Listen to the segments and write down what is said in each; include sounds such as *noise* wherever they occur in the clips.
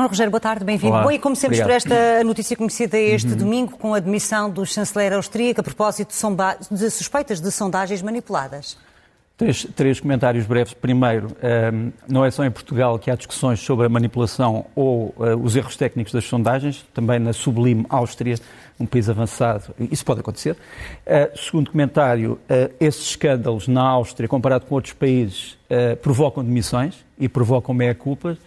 Nuno Rogério, boa tarde, bem-vindo. Bom, e começamos por esta notícia conhecida este uhum. domingo com a admissão do chanceler austríaco a propósito de, de suspeitas de sondagens manipuladas. Três, três, comentários breves. Primeiro, um, ehm, não é só em Portugal que há discussões sobre a manipulação ou uh, os erros técnicos das sondagens, também na sublime Áustria, um país avançado, isso pode acontecer. Uh, segundo comentário, uh, esses escândalos na Áustria, comparado com outros países, provocam demissões e provocam meia-culpas,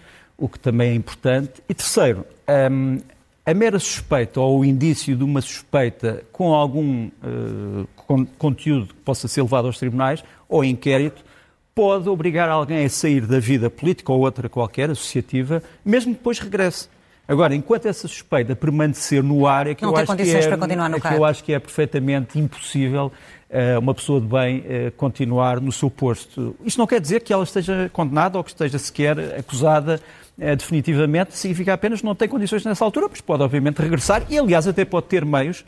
o que também é importante. E terceiro, um, a mera suspeita ou o indício de uma suspeita com algum con conteúdo que possa ser levado aos tribunais ou inquérito pode obrigar alguém a sair da vida política ou outra qualquer, associativa, mesmo que depois regresse. Agora, enquanto essa suspeita permanecer no ar, é que, eu acho que, é, é que eu acho que é perfeitamente impossível uh, uma pessoa de bem uh, continuar no seu posto. Isto não quer dizer que ela esteja condenada ou que esteja sequer acusada uh, definitivamente, significa apenas que não tem condições nessa altura, mas pode obviamente regressar e, aliás, até pode ter meios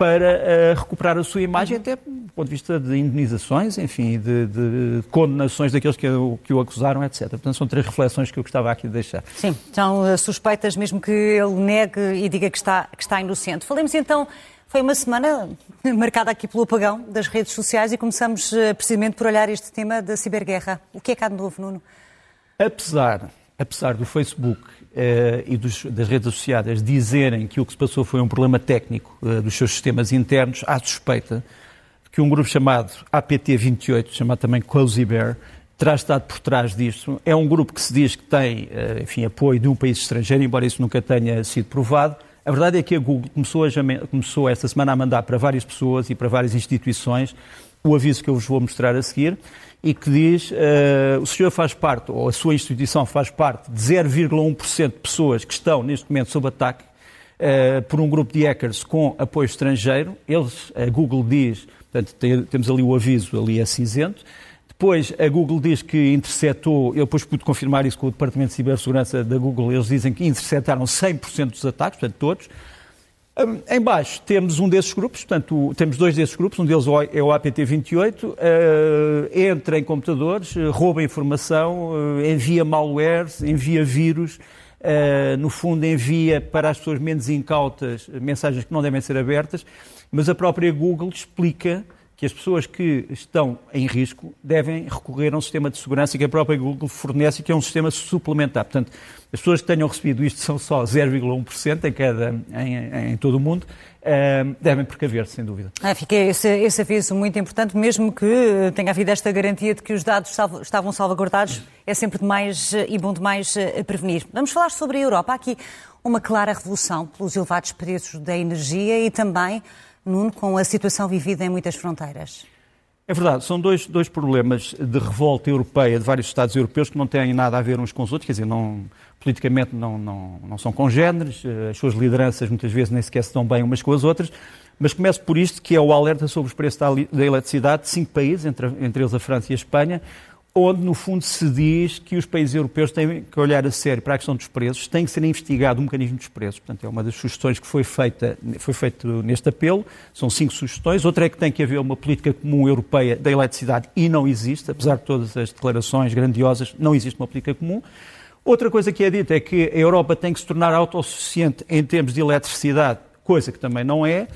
para uh, recuperar a sua imagem, até do ponto de vista de indenizações, enfim, de, de condenações daqueles que o, que o acusaram, etc. Portanto, são três reflexões que eu gostava aqui de deixar. Sim, são uh, suspeitas, mesmo que ele negue e diga que está, que está inocente. Falemos então. Foi uma semana *laughs* marcada aqui pelo apagão das redes sociais e começamos uh, precisamente por olhar este tema da ciberguerra. O que é cá de novo, Nuno? Apesar, apesar do Facebook uh, e dos, das redes associadas dizerem que o que se passou foi um problema técnico uh, dos seus sistemas internos, há suspeita de que um grupo chamado APT28, chamado também Cozy Bear, terá estado por trás disto. É um grupo que se diz que tem, uh, enfim, apoio de um país estrangeiro, embora isso nunca tenha sido provado. A verdade é que a Google começou, a, começou esta semana a mandar para várias pessoas e para várias instituições o aviso que eu vos vou mostrar a seguir e que diz uh, o senhor faz parte, ou a sua instituição faz parte de 0,1% de pessoas que estão neste momento sob ataque uh, por um grupo de hackers com apoio estrangeiro. Eles, a Google diz, portanto, tem, temos ali o aviso, ali é cinzento. Depois, a Google diz que interceptou, eu depois pude confirmar isso com o Departamento de Cibersegurança da Google, eles dizem que interceptaram 100% dos ataques, portanto, todos. Em baixo temos um desses grupos, portanto, temos dois desses grupos, um deles é o APT28, uh, entra em computadores, uh, rouba informação, uh, envia malware, envia vírus, uh, no fundo envia para as pessoas menos incautas mensagens que não devem ser abertas, mas a própria Google explica que as pessoas que estão em risco devem recorrer a um sistema de segurança que a própria Google fornece, que é um sistema suplementar. Portanto, as pessoas que tenham recebido isto são só 0,1% em, cada, em, em todo o mundo, uh, devem precaver-se, sem dúvida. Ah, fica esse, esse aviso muito importante, mesmo que tenha havido esta garantia de que os dados salvo, estavam salvaguardados, é sempre demais e bom demais uh, prevenir. Vamos falar sobre a Europa. Há aqui uma clara revolução pelos elevados preços da energia e também Nuno, com a situação vivida em muitas fronteiras? É verdade, são dois, dois problemas de revolta europeia de vários Estados europeus que não têm nada a ver uns com os outros, quer dizer, não, politicamente não, não, não são congêneres, eh, as suas lideranças muitas vezes nem sequer se dão bem umas com as outras, mas começo por isto, que é o alerta sobre os preços da, da eletricidade de cinco países, entre, entre eles a França e a Espanha, onde, no fundo, se diz que os países europeus têm que olhar a sério para a questão dos preços, tem que ser investigado o mecanismo dos preços. Portanto, é uma das sugestões que foi feita foi feito neste apelo. São cinco sugestões. Outra é que tem que haver uma política comum europeia da eletricidade e não existe, apesar de todas as declarações grandiosas, não existe uma política comum. Outra coisa que é dita é que a Europa tem que se tornar autossuficiente em termos de eletricidade, coisa que também não é.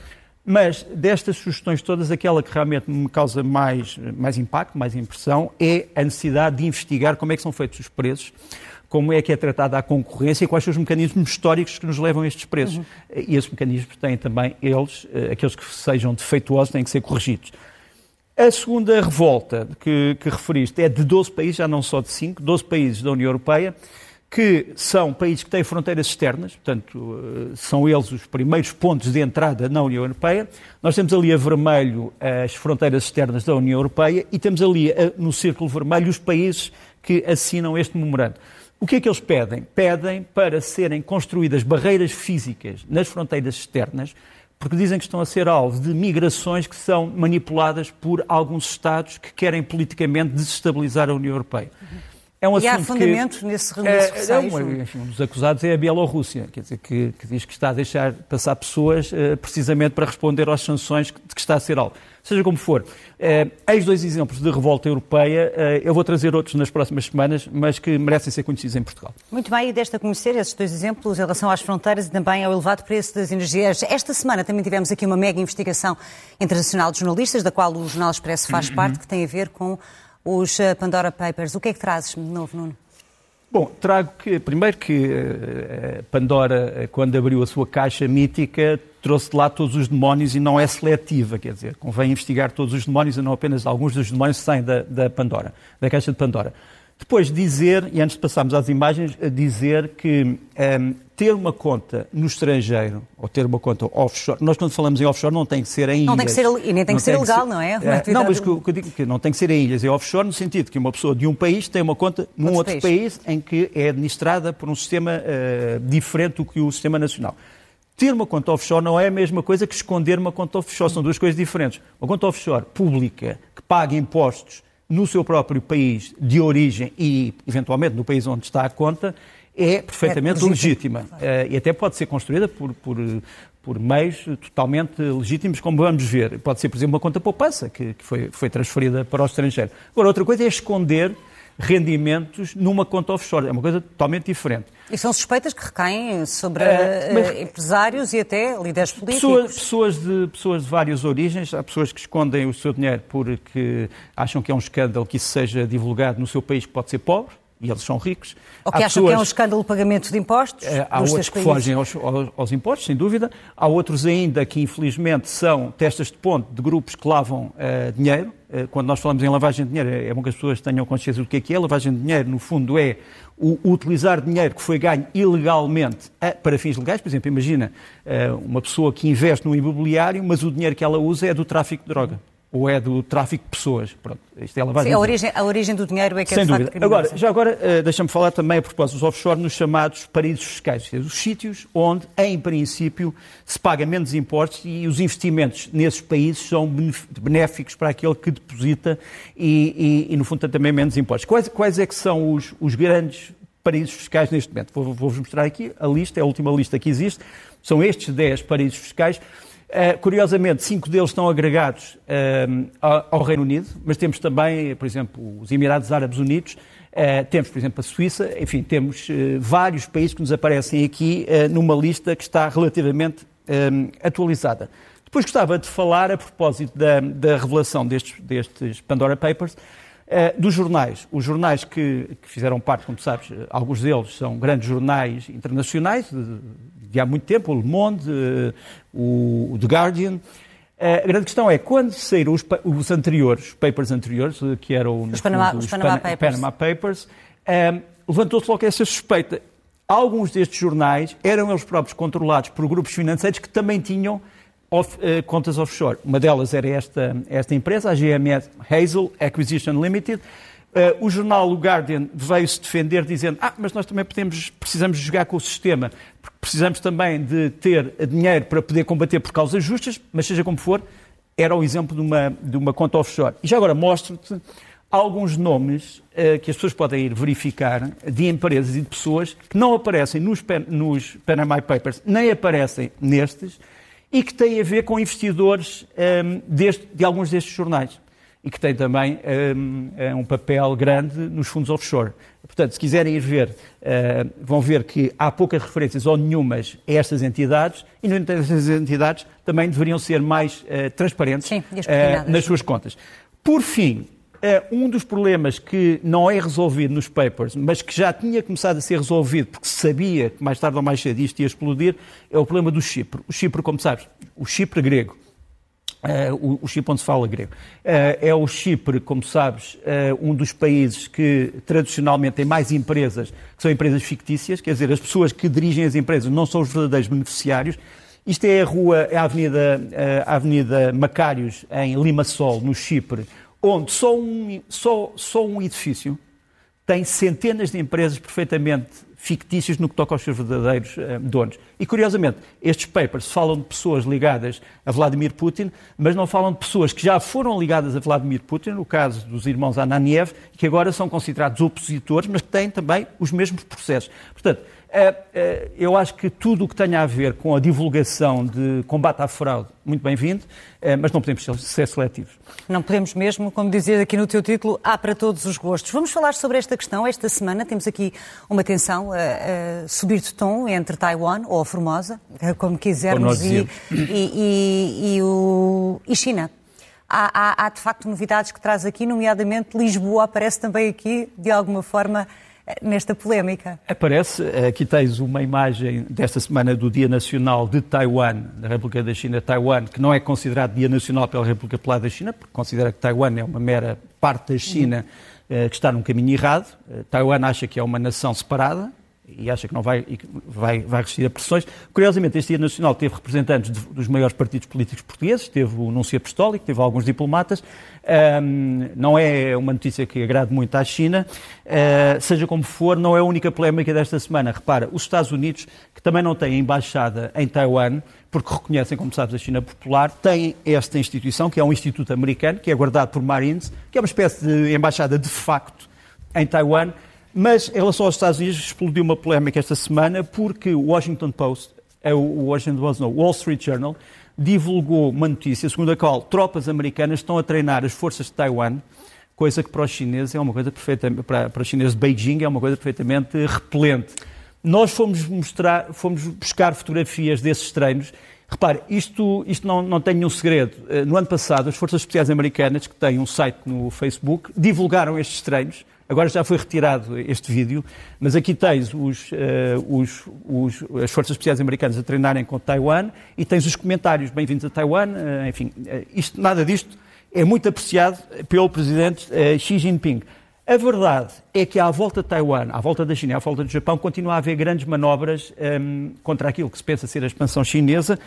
Mas destas sugestões todas, aquela que realmente me causa mais, mais impacto, mais impressão, é a necessidade de investigar como é que são feitos os preços, como é que é tratada a concorrência e quais são os mecanismos históricos que nos levam a estes preços. Uhum. E esses mecanismos têm também, eles, eh, aqueles que sejam defeituosos, têm que ser corrigidos. A segunda revolta que, que referiste é de 12 países, já não só de 5, 12 países da União Europeia, que são países que têm fronteiras externas, portanto, eh, são eles os primeiros pontos de entrada na União Europeia. Nós temos ali a vermelho as fronteiras externas da União Europeia e temos ali eh, no círculo vermelho os países que assinam este memorando. O que é que eles pedem? Pedem para serem construídas barreiras físicas nas fronteiras externas, porque dizem que estão a ser alvo de migrações que são manipuladas por alguns Estados que querem politicamente desestabilizar a União Europeia. Uhum. É um e há fundamento que, nesse release é, é, enfim, Um dos acusados é a Bielorrússia, quer dizer, que, que, diz que está a deixar passar pessoas uh, precisamente para responder às sanções de que está a ser alvo. Seja como for, uh, eis dois exemplos de revolta europeia. Uh, eu vou trazer outros nas próximas semanas, mas que merecem ser conhecidos em Portugal. Muito bem, e desta conhecer esses dois exemplos em relação às fronteiras e também ao elevado preço das energias. Esta semana também tivemos aqui uma mega investigação internacional de jornalistas, da qual o Jornal Expresso faz *clears throat* parte, que tem a ver com os eh, Pandora Papers. O que é que trazes de novo, Nuno? Bom, trago que, primeiro que uh, Pandora, quando abriu a sua caixa mítica, trouxe de lá todos os demónios e não é seletiva, quer dizer, convém investigar todos os demónios e não apenas alguns dos demónios que saem da, da Pandora, da caixa de Pandora. Depois dizer, e antes de passarmos às imagens, dizer que um, ehm, ter uma conta no estrangeiro, ou ter uma conta offshore, nós quando falamos em offshore não tem que ser em ilhas. Não tem que ser, e nem tem que ser legal, não é? é não, mas o que eu digo que não tem que ser em ilhas, é offshore no sentido que uma pessoa de um país tem uma conta num outro, outro país. país. em que é administrada por um sistema uh, diferente do que o sistema nacional. Ter uma conta offshore não é a mesma coisa que esconder uma conta offshore, são duas coisas diferentes. Uma conta offshore pública, que paga impostos no seu próprio país de origem e, eventualmente, no país onde está a conta, é perfeitamente é legítima. Uh, e até pode ser construída por, por, por meios totalmente legítimos, como vamos ver. Pode ser, por exemplo, uma conta poupança, que, que foi, foi transferida para o estrangeiro. Agora, outra coisa é esconder rendimentos numa conta offshore. É uma coisa totalmente diferente. E são suspeitas que recaem sobre é, mas, empresários e até líderes políticos. Pessoas, pessoas, de, pessoas de várias origens. Há pessoas que escondem o seu dinheiro porque acham que é um escândalo que isso seja divulgado no seu país que pode ser pobre e eles são ricos. Ou que há acham pessoas, que é um escândalo o pagamento de impostos? É, há outros que fogem aos, aos, aos, impostos, sem dúvida. Há outros ainda que, infelizmente, são testas de ponto de grupos que lavam uh, dinheiro. Uh, quando nós falamos em lavagem de dinheiro, é bom que as pessoas tenham consciência do que é que é. Lavagem de dinheiro, no fundo, é o, utilizar dinheiro que foi ganho ilegalmente uh, para fins legais. Por exemplo, imagina uma pessoa que investe no imobiliário, mas o dinheiro que ela usa é do tráfico de droga ou é do tráfico de pessoas. Pronto, isto é lavagem Sim, a, origem, a origem do dinheiro é que Sem é de dúvida. Facto agora, já agora, uh, deixa-me falar também a propósito dos offshore nos chamados paraísos fiscais, seja, os sítios onde, em princípio, se paga menos impostos e os investimentos nesses países são benéficos para aquele que deposita e, e, e no fundo, tem também menos impostos. Quais, quais é que são os, os grandes paraísos fiscais neste momento? Vou-vos vou mostrar aqui a lista, é a última lista que existe. São estes 10 paraísos fiscais. Uh, curiosamente, cinco deles estão agregados uh, ao Reino Unido, mas temos também, por exemplo, os Emirados Árabes Unidos, uh, temos, por exemplo, a Suíça, enfim, temos vários países que nos aparecem aqui numa lista que está relativamente atualizada. Depois gostava de falar, a propósito da, da revelação destes, destes, Pandora Papers, dos jornais. Os jornais que, que, fizeram parte, como sabes, alguns deles são grandes jornais internacionais, de, de há muito tempo, o Le Monde, uh, o, The Guardian. Uh, a grande questão é, quando saíram os, os anteriores, os papers anteriores, que eram os, Panama, fundo, os Panama, Panama Papers, Panama Papers levantou-se logo essa suspeita. Alguns destes jornais eram eles próprios controlados por grupos financeiros que também tinham off, contas offshore. Uma delas era esta, esta empresa, a GMS Hazel Acquisition Limited, Uh, o jornal O Guardian veio-se defender dizendo ah, mas nós também podemos, precisamos jogar com o sistema, porque precisamos também de ter dinheiro para poder combater por causas justas, mas seja como for, era o exemplo de uma, de uma conta offshore. E já agora mostro-te alguns nomes uh, que as pessoas podem ir verificar de empresas e de pessoas que não aparecem nos, nos Panama Papers, nem aparecem nestes, e que têm a ver com investidores um, ehm, deste, de alguns destes jornais e que tem também um, é um papel grande nos fundos offshore. Portanto, se quiserem ir ver, uh, vão ver que há poucas referências ou nenhumas a estas entidades e, no entanto, estas entidades também deveriam ser mais uh, transparentes Sim, uh, nas suas contas. Por fim, um dos problemas que não é resolvido nos papers, mas que já tinha começado a ser resolvido porque sabia que mais tarde ou mais cedo isto ia explodir, é o problema do Chipre. O Chipre, como sabes, o Chipre grego, Uh, o, o, Chipre onde se fala grego. Uh, é o Chipre, como sabes, uh, um dos países que tradicionalmente tem mais empresas, que são empresas fictícias, quer dizer, as pessoas que dirigem as empresas não são os verdadeiros beneficiários. Isto é a rua, é a Avenida, a Avenida Macários, em Limassol, no Chipre, onde só um, só, só um edifício tem centenas de empresas perfeitamente fictícios no que toca aos seus verdadeiros uh, donos. E, curiosamente, estes papers falam de pessoas ligadas a Vladimir Putin, mas não falam de pessoas que já foram ligadas a Vladimir Putin, no caso dos irmãos Ananiev, que agora são considerados opositores, mas que têm também os mesmos processos. Portanto, eu acho que tudo o que tenha a ver com a divulgação de combate à fraude, muito bem-vindo, é, mas não podemos ser seletivos. Não podemos mesmo, como dizias aqui no teu título, há para todos os gostos. Vamos falar sobre esta questão. Esta semana temos aqui uma tensão a, a subir de tom entre Taiwan, ou Formosa, como quisermos, e, e, e, e, o, e China. Há, há, há, de facto novidades que traz aqui, nomeadamente Lisboa aparece também aqui, de alguma forma, nesta polémica. Aparece, aqui tens uma imagem desta semana do Dia Nacional de Taiwan, da República da China, Taiwan, que não é considerado Dia Nacional pela República Popular da China, porque considera que Taiwan é uma mera parte da China uhum. que está num caminho errado. Eh, Taiwan acha que é uma nação separada, e acha que não vai, vai, vai resistir a pressões. Curiosamente, este Dia Nacional teve representantes de, dos maiores partidos políticos portugueses, teve o Núncio Apostólico, teve alguns diplomatas. Um, não é uma notícia que agrade muito à China. Uh, seja como for, não é a única polémica desta semana. Repara, os Estados Unidos, que também não têm embaixada em Taiwan, porque reconhecem, como sabes, a China popular, têm esta instituição, que é um instituto americano, que é guardado por Marines, que é uma espécie de embaixada de facto em Taiwan, mas em relação aos Estados Unidos, explodiu uma polémica esta semana porque o Washington Post, é o Washington Post, não, Wall Street Journal, divulgou uma notícia segundo a qual tropas americanas estão a treinar as forças de Taiwan, coisa que para os chineses é uma coisa perfeitamente, para, para os chineses de Beijing é uma coisa perfeitamente repelente. Nós fomos mostrar, fomos buscar fotografias desses treinos. Repare, isto, isto não, não tem nenhum segredo. Eh, no ano passado, as Forças Especiais Americanas, que têm um site no Facebook, divulgaram estes treinos Agora já foi retirado este vídeo, mas aqui tens os, uh, os, os, as Forças Especiais Americanas a treinarem com Taiwan e tens os comentários bem-vindos a Taiwan. Uh, enfim, uh, isto, nada disto é muito apreciado pelo presidente Xi Jinping. A verdade é que à volta de Taiwan, à volta da China, à volta do Japão, continua a haver grandes manobras um, ehm, contra aquilo que se pensa ser a expansão chinesa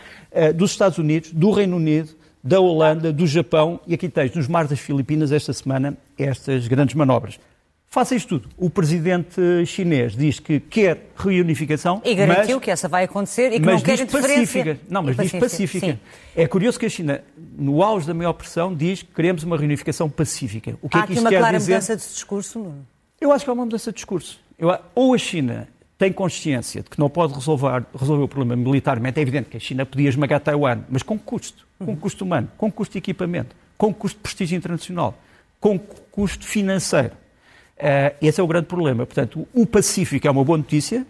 dos Estados Unidos, do Reino Unido, da Holanda, do Japão e aqui tens nos mares das Filipinas esta semana estas grandes manobras. Faça isto tudo. O presidente chinês diz que quer reunificação. E garantiu mas, que essa vai acontecer e que não quer pacífica. Não, mas diz pacífica. Sim. É curioso que a China, no auge da maior pressão, diz que queremos uma reunificação pacífica. O que é há é que aqui uma clara dizer? mudança de discurso? Eu acho que há uma mudança de discurso. Eu, ou a China tem consciência de que não pode resolver, resolver o problema militarmente. É evidente que a China podia esmagar Taiwan, mas com custo. Com custo humano, com custo de equipamento, com custo de prestígio internacional, com custo financeiro. Uh, esse é o grande problema. Portanto, o Pacífico é uma boa notícia,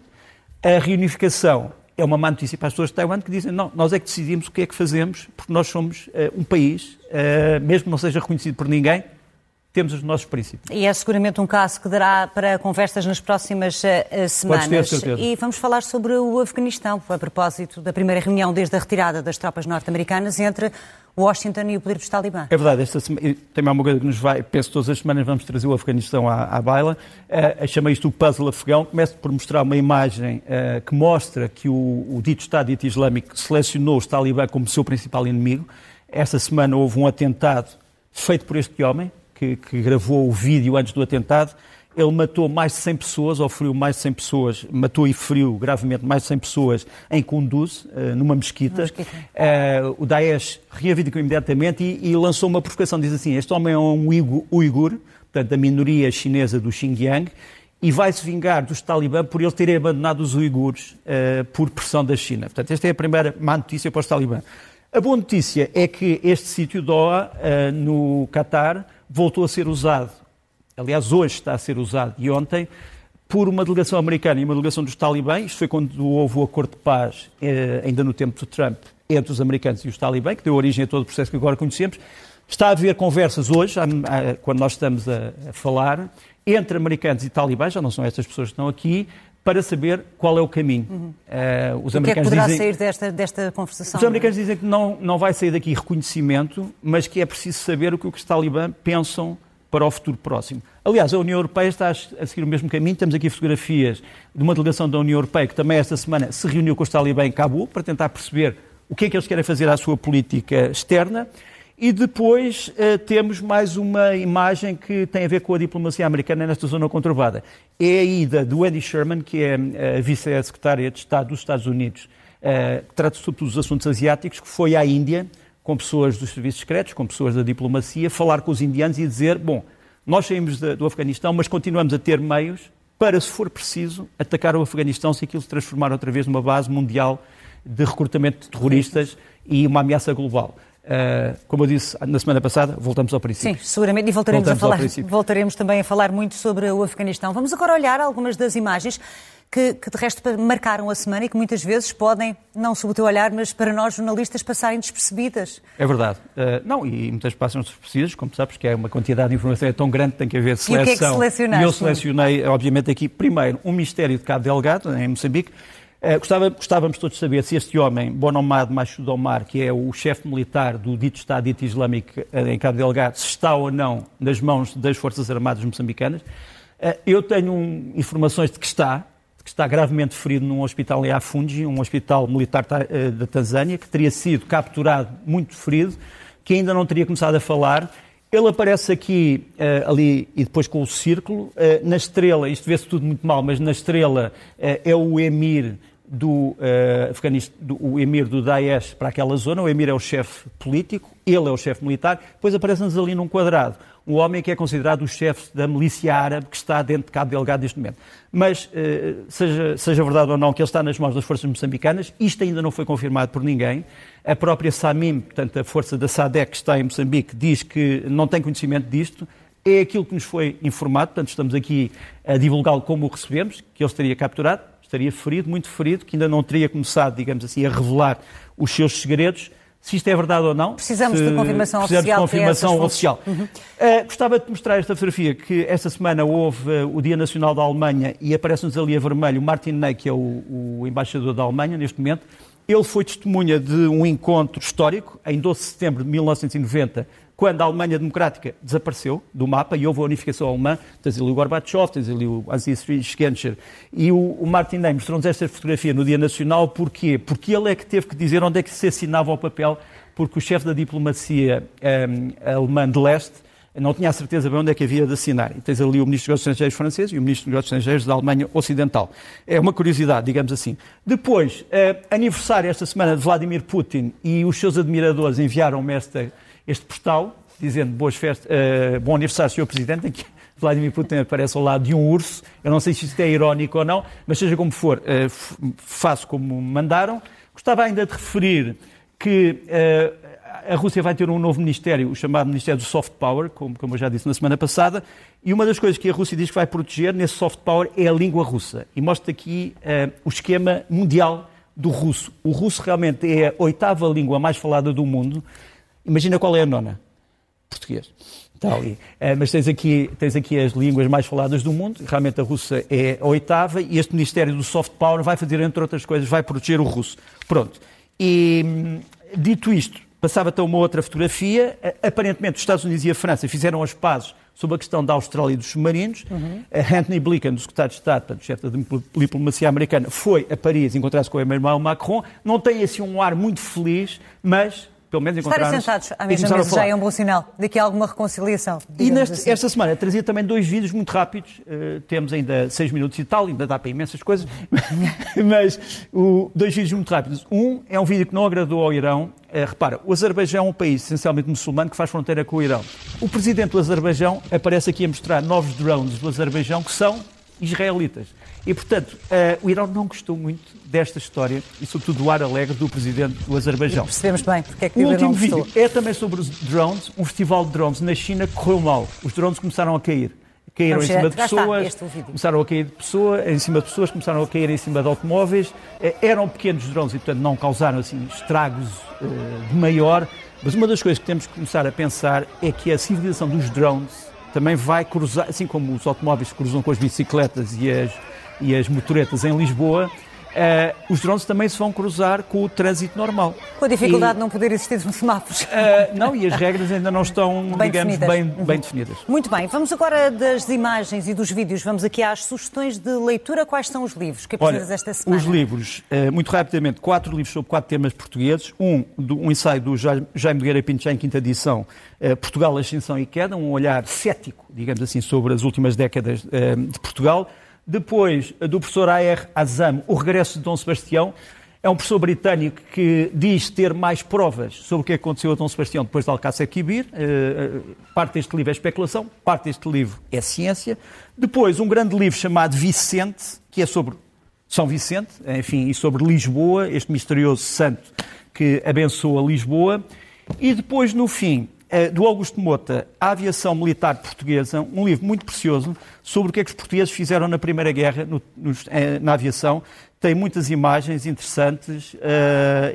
a reunificação é uma má notícia para as pessoas de Taiwan que dizem não, nós é que decidimos o que é que fazemos, porque nós somos uh, um país, uh, mesmo que não seja reconhecido por ninguém, temos os nossos princípios. E é seguramente um caso que dará para conversas nas próximas uh, semanas. Ter, e vamos falar sobre o Afeganistão, a propósito da primeira reunião desde a retirada das tropas norte-americanas entre Washington e o poder dos talibã. É verdade, esta semana, também uma coisa que nos vai, penso todas as semanas vamos trazer o Afeganistão à, à baila, uh, chamei isto o puzzle afegão, começo por mostrar uma imagem uh, que mostra que o, o dito Estado dito Islâmico selecionou os talibã como seu principal inimigo. Esta semana houve um atentado feito por este homem, que, que gravou o vídeo antes do atentado, ele matou mais de 100 pessoas, ou feriu mais de 100 pessoas, matou e feriu gravemente mais de 100 pessoas em Kunduz, eh, numa mesquita. mesquita. Uh, o Daesh reivindicou imediatamente e, e, lançou uma provocação. Diz assim, este homem é um uigur, portanto, da minoria chinesa do Xinjiang, e vai se vingar dos talibã por ele terem abandonado os uigures uh, por pressão da China. Portanto, esta é a primeira má notícia para os talibã. A boa notícia é que este sítio Doha, uh, no Catar, voltou a ser usado, aliás, hoje está a ser usado e ontem, por uma delegação americana e uma delegação dos talibãs. Isto foi quando houve o acordo de paz, eh, ainda no tempo de Trump, entre os americanos e os talibãs, que deu origem a todo o processo que agora conhecemos. Está a haver conversas hoje, quando nós estamos a, falar, entre americanos e talibãs, já não são estas pessoas que estão aqui, para saber qual é o caminho. Uhum. Uh, os o que é que poderá dizem, sair desta, desta conversação? Os americanos dizem que não, não vai sair daqui reconhecimento, mas que é preciso saber o que os talibã pensam para o futuro próximo. Aliás, a União Europeia está a seguir o mesmo caminho. Temos aqui fotografias de uma delegação da União Europeia que também esta semana se reuniu com os talibã em Cabul para tentar perceber o que é que eles querem fazer à sua política externa. E depois uh, temos mais uma imagem que tem a ver com a diplomacia americana nesta zona conturbada. É a ida do Eddie Sherman, que é a vice-secretária de Estado dos Estados Unidos, uh, que trata sobretudo dos assuntos asiáticos, que foi à Índia com pessoas dos serviços secretos, com pessoas da diplomacia, falar com os indianos e dizer: bom, nós saímos do Afeganistão, mas continuamos a ter meios para, se for preciso, atacar o Afeganistão se aquilo se transformar outra vez numa base mundial de recrutamento de terroristas e uma ameaça global. Uh, como eu disse na semana passada, voltamos ao princípio. Sim, seguramente, e voltaremos, voltamos a falar, voltaremos também a falar muito sobre o Afeganistão. Vamos agora olhar algumas das imagens que, que, de resto marcaram a semana e que muitas vezes podem, não sob o teu olhar, mas para nós jornalistas passarem despercebidas. É verdade. Uh, não, e muitas passam despercebidas, como sabes, que é uma quantidade de informação é tão grande que tem que haver seleção. E o que é que selecionaste? E eu selecionei, obviamente, aqui, primeiro, um mistério de Cabo Delgado, em Moçambique, Uh, gostava, gostávamos todos de saber se este homem, Bonomad Machudomar, Omar, que é o chefe militar do dito Estado dito Islâmico uh, em Cabo Delgado, se está ou não nas mãos das Forças Armadas moçambicanas. Uh, eu tenho um, informações de que está, que está gravemente ferido num hospital em Afundi, um hospital militar da Tanzânia, que teria sido capturado muito ferido, que ainda não teria começado a falar ele aparece aqui, uh, ali, e depois com o círculo. Uh, na estrela, isto vê-se tudo muito mal, mas na estrela é o emir do, do, o emir do Daesh para aquela zona. O emir é o chefe político, ele é o chefe militar. Depois aparece-nos ali num quadrado um homem que é considerado o chefe da milícia árabe que está dentro de Cabo Delgado neste momento. Mas, seja, seja verdade ou não que ele está nas mãos das forças moçambicanas, isto ainda não foi confirmado por ninguém. A própria SAMIM, portanto, a força da SADEC que está em Moçambique, diz que não tem conhecimento disto. É aquilo que nos foi informado, portanto, estamos aqui a divulgá-lo como o recebemos, que ele estaria capturado, estaria ferido, muito ferido, que ainda não teria começado, digamos assim, a revelar os seus segredos. Se isto é verdade ou não. Precisamos de confirmação precisamos oficial. De confirmação oficial. Uhum. Uh, gostava de mostrar esta fotografia que esta semana houve uh, o Dia Nacional da Alemanha e aparece-nos ali a vermelho o Martin Ney, que é o, o embaixador da Alemanha neste momento. Ele foi testemunha de um encontro histórico em 12 de setembro de 1990, quando a Alemanha Democrática desapareceu do mapa e houve a unificação alemã. Tens ali o Gorbachev, tens ali o Aziz Genscher. E o, o Martin Ney mostrou-nos esta fotografia no Dia Nacional. Porquê? Porque ele é que teve que dizer onde é que se assinava o papel, porque o chefe da diplomacia um, alemã de leste não tinha a certeza bem onde é que havia de assinar. E tens ali o Ministro dos Negócios Estrangeiros francês e o Ministro dos Negócios Estrangeiros da Alemanha Ocidental. É uma curiosidade, digamos assim. Depois, eh, aniversário esta semana de Vladimir Putin e os seus admiradores enviaram-me este, postal, dizendo boas festas, eh, bom aniversário, Sr. Presidente, em que *laughs* Vladimir Putin aparece ao lado de um urso. Eu não sei se isto é irónico ou não, mas seja como for, eh, faço como mandaram. Gostava ainda de referir que a Rússia vai ter um novo ministério, o chamado Ministério do Soft Power, como, como eu já disse na semana passada, e uma das coisas que a Rússia diz que vai proteger nesse soft power é a língua russa. E mostra aqui uh, o esquema mundial do russo. O russo realmente é a oitava língua mais falada do mundo. Imagina qual é a nona? Português. Está ali. Uh, mas tens aqui, tens aqui as línguas mais faladas do mundo. Realmente a russa é a oitava e este Ministério do Soft Power vai fazer, entre outras coisas, vai proteger o russo. Pronto. E hum, dito isto, Passava até uma outra fotografia. Aparentemente, os Estados Unidos e a França fizeram as pazes sobre a questão da Austrália e dos submarinos. Uhum. Anthony Blinken, do secretário de Estado, portanto, chefe da diplomacia americana, foi a Paris encontrar-se com o Emmanuel Macron. Não tem assim um ar muito feliz, mas pelo menos encontraram sentados à mesma mesa já é um bom sinal. Daqui há alguma reconciliação. E neste, assim. esta semana trazia também dois vídeos muito rápidos. Uh, temos ainda seis minutos e tal, ainda dá para imensas coisas. *laughs* Mas o, dois vídeos muito rápidos. Um é um vídeo que não agradou ao Irão. Uh, repara, o Azerbaijão é um país essencialmente muçulmano que faz fronteira com o Irão. O presidente do Azerbaijão aparece aqui a mostrar novos drones do Azerbaijão que são israelitas. E, portanto, uh, o Irão não gostou muito desta história e, sobretudo, do ar alegre do presidente do Azerbaijão. E percebemos bem porque é que o o último vídeo é também sobre os drones. Um festival de drones na China correu mal. Os drones começaram a cair. Caíram Vamos em cima de pessoas, começaram a cair de pessoa, em cima de pessoas, começaram a cair em cima de automóveis. Uh, eram pequenos drones e, portanto, não causaram assim, estragos uh, de maior. Mas uma das coisas que temos que começar a pensar é que a civilização dos drones também vai cruzar, assim como os automóveis cruzam com as bicicletas e as, e as motoretas em Lisboa, Uh, os drones também se vão cruzar com o trânsito normal. Com a dificuldade e, de não poder existir semáforos. Uh, não, e as regras ainda não estão, bem digamos, definidas. Bem, uhum. bem definidas. Muito bem, vamos agora das imagens e dos vídeos, vamos aqui às sugestões de leitura. Quais são os livros que precisas esta semana? Os livros, uh, muito rapidamente, quatro livros sobre quatro temas portugueses. Um, do, um ensaio do Jaime Guerreiro Pinto, já em quinta edição, Portugal, Ascensão e Queda, um olhar cético, digamos assim, sobre as últimas décadas de Portugal. Depois, do professor A.R. Azam, O Regresso de Dom Sebastião. É um professor britânico que diz ter mais provas sobre o que aconteceu a Dom Sebastião depois de Alcácer Quibir. Uh, parte deste livro é especulação, parte deste livro é ciência. Depois, um grande livro chamado Vicente, que é sobre São Vicente, enfim, e sobre Lisboa, este misterioso santo que abençoa Lisboa. E depois, no fim, eh, do Augusto Mota, A Aviação Militar Portuguesa, um livro muito precioso sobre o que é que os portugueses fizeram na Primeira Guerra no, no, eh, na aviação, tem muitas imagens interessantes uh,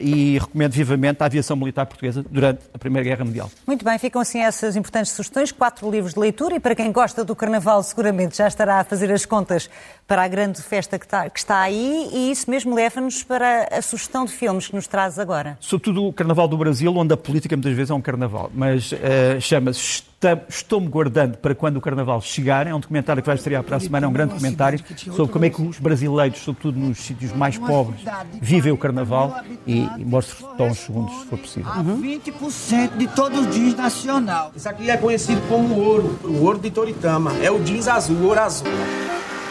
e recomendo vivamente a aviação militar portuguesa durante a Primeira Guerra Mundial. Muito bem, ficam assim essas importantes sugestões, quatro livros de leitura e para quem gosta do Carnaval seguramente já estará a fazer as contas para a grande festa que está, que está aí e isso mesmo leva-nos para a sugestão de filmes que nos traz agora. Sobretudo o Carnaval do Brasil, onde a política muitas vezes é um carnaval, mas uh, chama-se Estou-me guardando para quando o Carnaval chegar. É um documentário que vai estrear para a semana, é um grande documentário sobre como é que os brasileiros, sobretudo nos sítios mais pobres, vivem o Carnaval e, e mostro só uns segundos, se for possível. Uhum. 20% de todos os jeans nacional. Isso aqui é conhecido como ouro, o ouro de Toritama. É o jeans azul, ouro azul.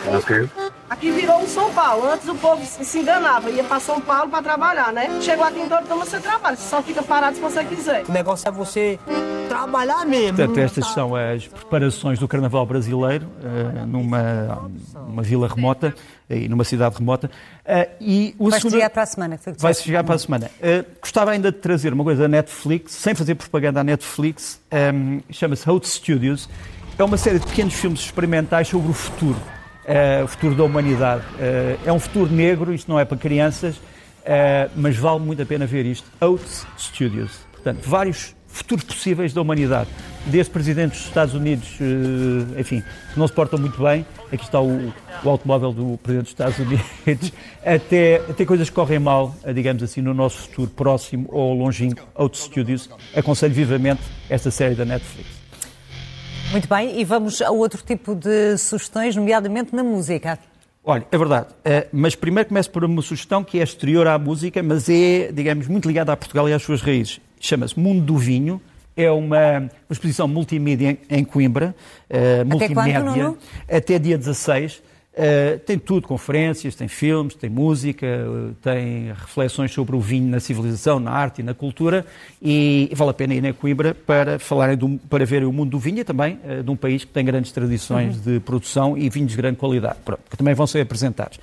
Ok. Aqui virou um São Paulo. Antes o povo se enganava, ia para São Paulo para trabalhar, né? Chegou aqui em Toritama, você trabalha, você só fica parado se você quiser. O negócio é você trabalhar mesmo. Portanto, estas são as preparações do Carnaval brasileiro, uh, numa, numa vila remota e numa cidade remota. Uh, e o vai segundo... chegar para a semana. Vai chegar para a semana. Uh, gostava ainda de trazer uma coisa da Netflix, sem fazer propaganda à Netflix, um, chama-se Hout Studios. É uma série de pequenos filmes experimentais sobre o futuro uh, o futuro da humanidade. Uh, é um futuro negro, isto não é para crianças, uh, mas vale muito a pena ver isto. Oates Studios. Portanto, vários futuros possíveis da humanidade. Desde presidentes dos Estados Unidos, enfim, que não se portam muito bem, aqui está o, o automóvel do presidente dos Estados Unidos, *laughs* até, até coisas que correm mal, digamos assim, no nosso futuro próximo ou longínquo. Oates Studios. Aconselho vivamente esta série da Netflix. Muito bem, e vamos a outro tipo de sugestões, nomeadamente na música. Olha, é verdade, uh, mas primeiro começo por uma sugestão que é exterior à música, mas é, digamos, muito ligada a Portugal e às suas raízes. Chama-se Mundo do Vinho, é uma, uma exposição multimídia em, Coimbra, multimédia, quando, até dia 16. Uh, tem tudo, conferências, tem filmes, tem música, uh, tem reflexões sobre o vinho na civilização, na arte e na cultura e, vale a pena ir na Coimbra para, falarem do, para ver o mundo do vinho e também uh, de um país que tem grandes tradições uhum. de produção e vinhos de grande qualidade, pronto, que também vão ser apresentados.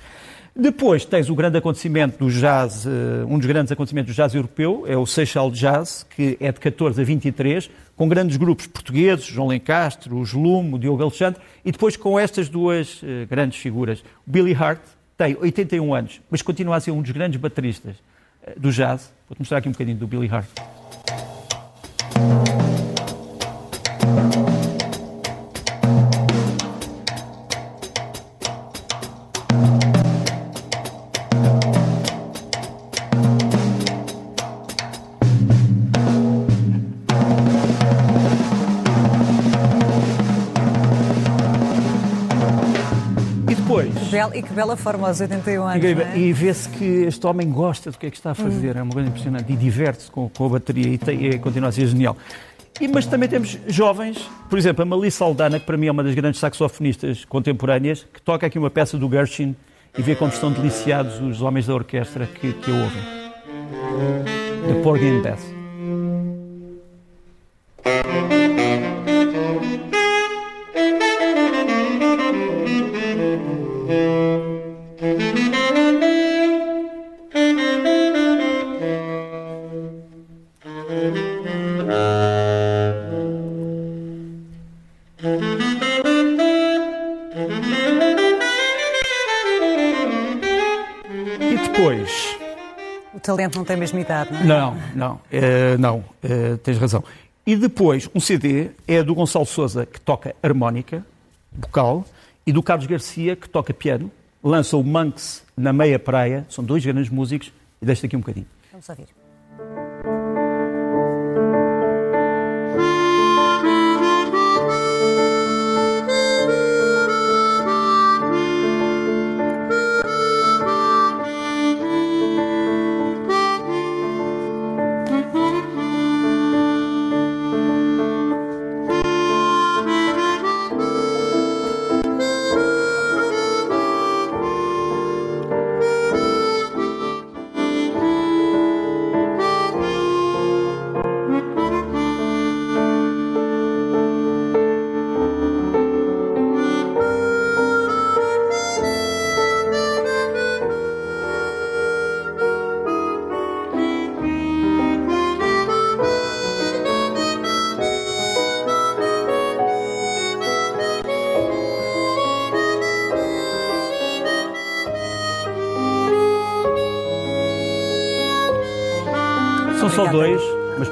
Depois tens o grande acontecimento do jazz, um dos grandes acontecimentos do jazz europeu, é o Seychelles Jazz, que é de 14 a 23, com grandes grupos portugueses, João Lencastre, o Gelumo, o Diogo Alexandre, e depois com estas duas uh, grandes figuras. O Billy Hart tem 81 anos, mas continua a ser um dos grandes bateristas uh, do jazz. Vou-te mostrar aqui um bocadinho do Billy Hart. E que bela forma aos 81 anos. E, é? e vê-se que este homem gosta do que é que está a fazer, hum. é uma coisa impressionante. E diverte-se com, com, a bateria e, tem, e continua a ser genial. E, mas também temos jovens, por exemplo, a Melissa Aldana, que para mim é uma das grandes saxofonistas contemporâneas, que toca aqui uma peça do Gershwin e vê como estão deliciados os homens da orquestra que, que a ouvem. The Porgy and Bess. Talento não tem a mesma idade, não é? Não, não, uh, não, uh, tens razão. E depois, um CD é do Gonçalo Souza, que toca harmónica, vocal, e do Carlos Garcia, que toca piano, lança o Monks na meia praia. São dois grandes músicos e deixo aqui um bocadinho. Vamos ouvir.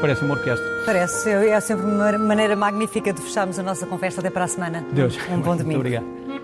Parece uma orquestra. Parece, é sempre uma maneira magnífica de fecharmos a nossa conversa. Até para a semana. Deus. Um bom Muito domingo. obrigado.